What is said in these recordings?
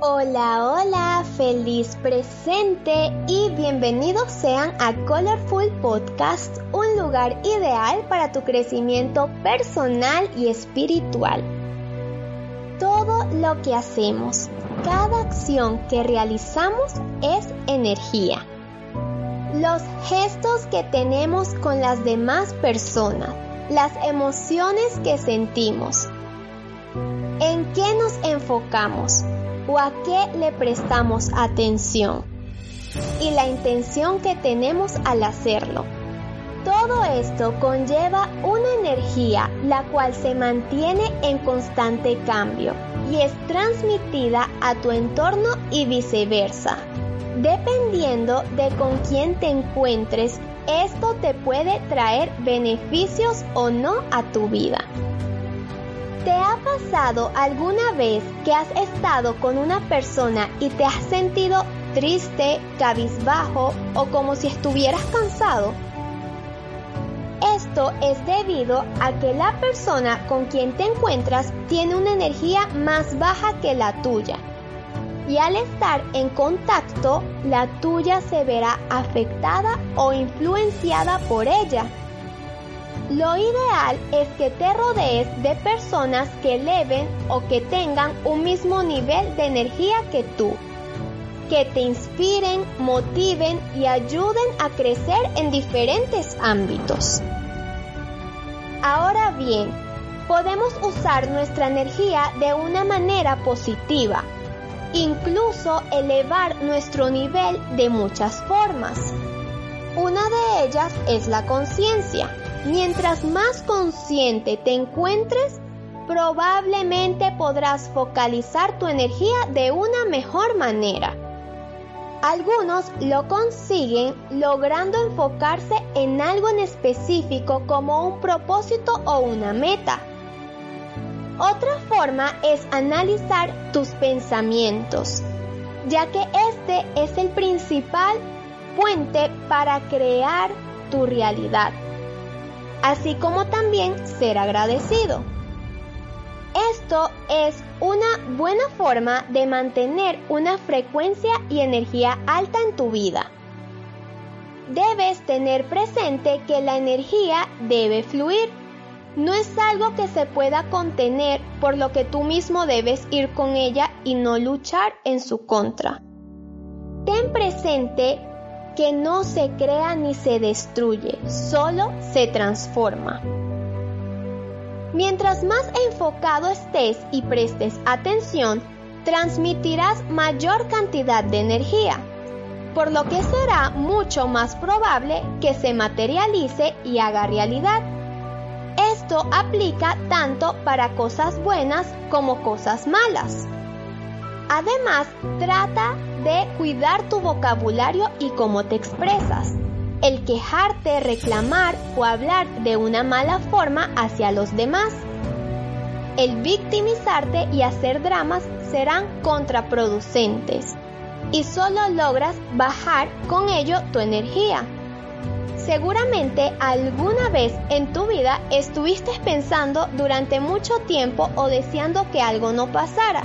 Hola, hola, feliz presente y bienvenidos sean a Colorful Podcast, un lugar ideal para tu crecimiento personal y espiritual. Todo lo que hacemos, cada acción que realizamos es energía. Los gestos que tenemos con las demás personas, las emociones que sentimos, en qué nos enfocamos o a qué le prestamos atención y la intención que tenemos al hacerlo. Todo esto conlleva una energía la cual se mantiene en constante cambio y es transmitida a tu entorno y viceversa. Dependiendo de con quién te encuentres, esto te puede traer beneficios o no a tu vida. ¿Te ha pasado alguna vez que has estado con una persona y te has sentido triste, cabizbajo o como si estuvieras cansado? Esto es debido a que la persona con quien te encuentras tiene una energía más baja que la tuya. Y al estar en contacto, la tuya se verá afectada o influenciada por ella. Lo ideal es que te rodees de personas que eleven o que tengan un mismo nivel de energía que tú, que te inspiren, motiven y ayuden a crecer en diferentes ámbitos. Ahora bien, podemos usar nuestra energía de una manera positiva, incluso elevar nuestro nivel de muchas formas. Una de ellas es la conciencia Mientras más consciente te encuentres, probablemente podrás focalizar tu energía de una mejor manera. Algunos lo consiguen logrando enfocarse en algo en específico como un propósito o una meta. Otra forma es analizar tus pensamientos, ya que este es el principal puente para crear tu realidad así como también ser agradecido. Esto es una buena forma de mantener una frecuencia y energía alta en tu vida. Debes tener presente que la energía debe fluir. No es algo que se pueda contener, por lo que tú mismo debes ir con ella y no luchar en su contra. Ten presente que no se crea ni se destruye, solo se transforma. Mientras más enfocado estés y prestes atención, transmitirás mayor cantidad de energía, por lo que será mucho más probable que se materialice y haga realidad. Esto aplica tanto para cosas buenas como cosas malas. Además, trata de cuidar tu vocabulario y cómo te expresas. El quejarte, reclamar o hablar de una mala forma hacia los demás. El victimizarte y hacer dramas serán contraproducentes y solo logras bajar con ello tu energía. Seguramente alguna vez en tu vida estuviste pensando durante mucho tiempo o deseando que algo no pasara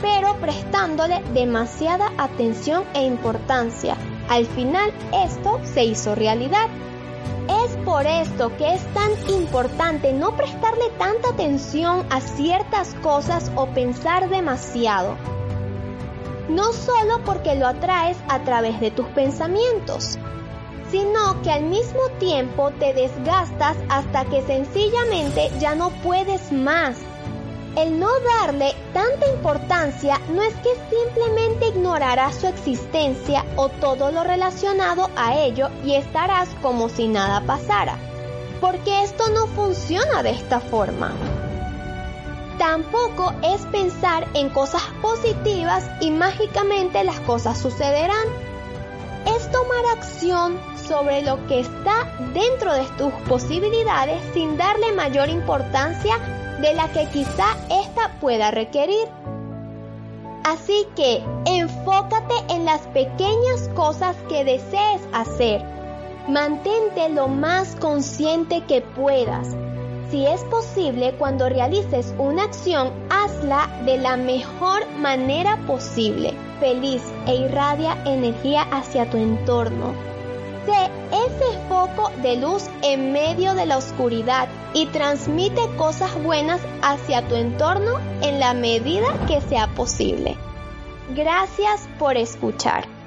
pero prestándole demasiada atención e importancia. Al final esto se hizo realidad. Es por esto que es tan importante no prestarle tanta atención a ciertas cosas o pensar demasiado. No solo porque lo atraes a través de tus pensamientos, sino que al mismo tiempo te desgastas hasta que sencillamente ya no puedes más el no darle tanta importancia no es que simplemente ignorarás su existencia o todo lo relacionado a ello y estarás como si nada pasara, porque esto no funciona de esta forma. Tampoco es pensar en cosas positivas y mágicamente las cosas sucederán. Es tomar acción sobre lo que está dentro de tus posibilidades sin darle mayor importancia de la que quizá ésta pueda requerir. Así que enfócate en las pequeñas cosas que desees hacer. Mantente lo más consciente que puedas. Si es posible, cuando realices una acción, hazla de la mejor manera posible, feliz e irradia energía hacia tu entorno. Sé de luz en medio de la oscuridad y transmite cosas buenas hacia tu entorno en la medida que sea posible. Gracias por escuchar.